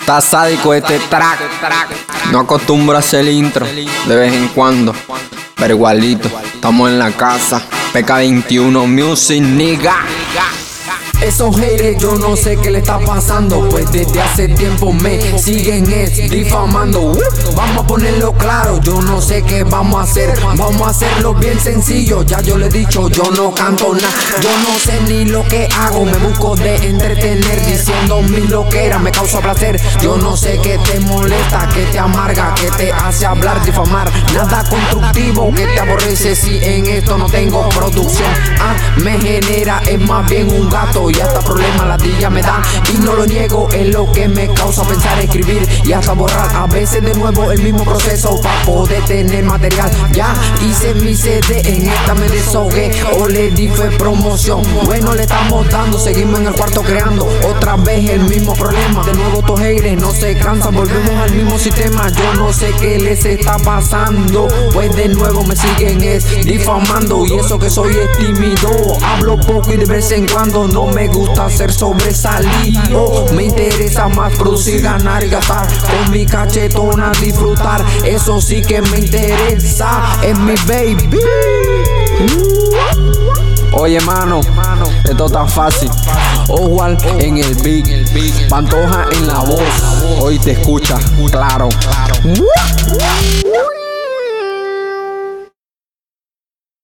Está este track. No acostumbro a hacer intro de vez en cuando. Pero igualito, estamos en la casa. PK21 Music, nigga. Esos haters yo no sé qué le está pasando. Pues desde hace tiempo me siguen es difamando uh, Vamos a ponerlo claro, yo no sé qué vamos a hacer. Vamos a hacerlo bien sencillo, ya yo le he dicho yo no canto nada. Yo no sé ni lo que hago, me busco de entretener Diciendo mi loquera, me causa placer. Yo no sé qué te molesta, qué te amarga, qué te hace hablar, difamar. Nada constructivo que te aborrece si en esto no tengo producción me genera, es más bien un gato y hasta problemas la día me da y no lo niego es lo que me causa pensar escribir y hasta borrar. A veces de nuevo el mismo proceso para poder tener material. Ya hice mi CD en esta me desahogué o le di fue promoción. Bueno le estamos dando seguimos en el cuarto creando. Otra vez el mismo problema. De nuevo estos haters no se cansan volvemos al mismo sistema. Yo no sé qué les está pasando pues de nuevo me siguen es difamando. Y eso que soy es tímido hablo poco y de vez en cuando no me gusta ser sobresalido. Me interesa más producir, ganar y gastar. Con mi cachetona disfrutar. Eso sí que me interesa. Es mi baby. Oye, mano, esto está fácil. Ojual en el beat, Pantoja en la voz. Hoy te escucha, claro.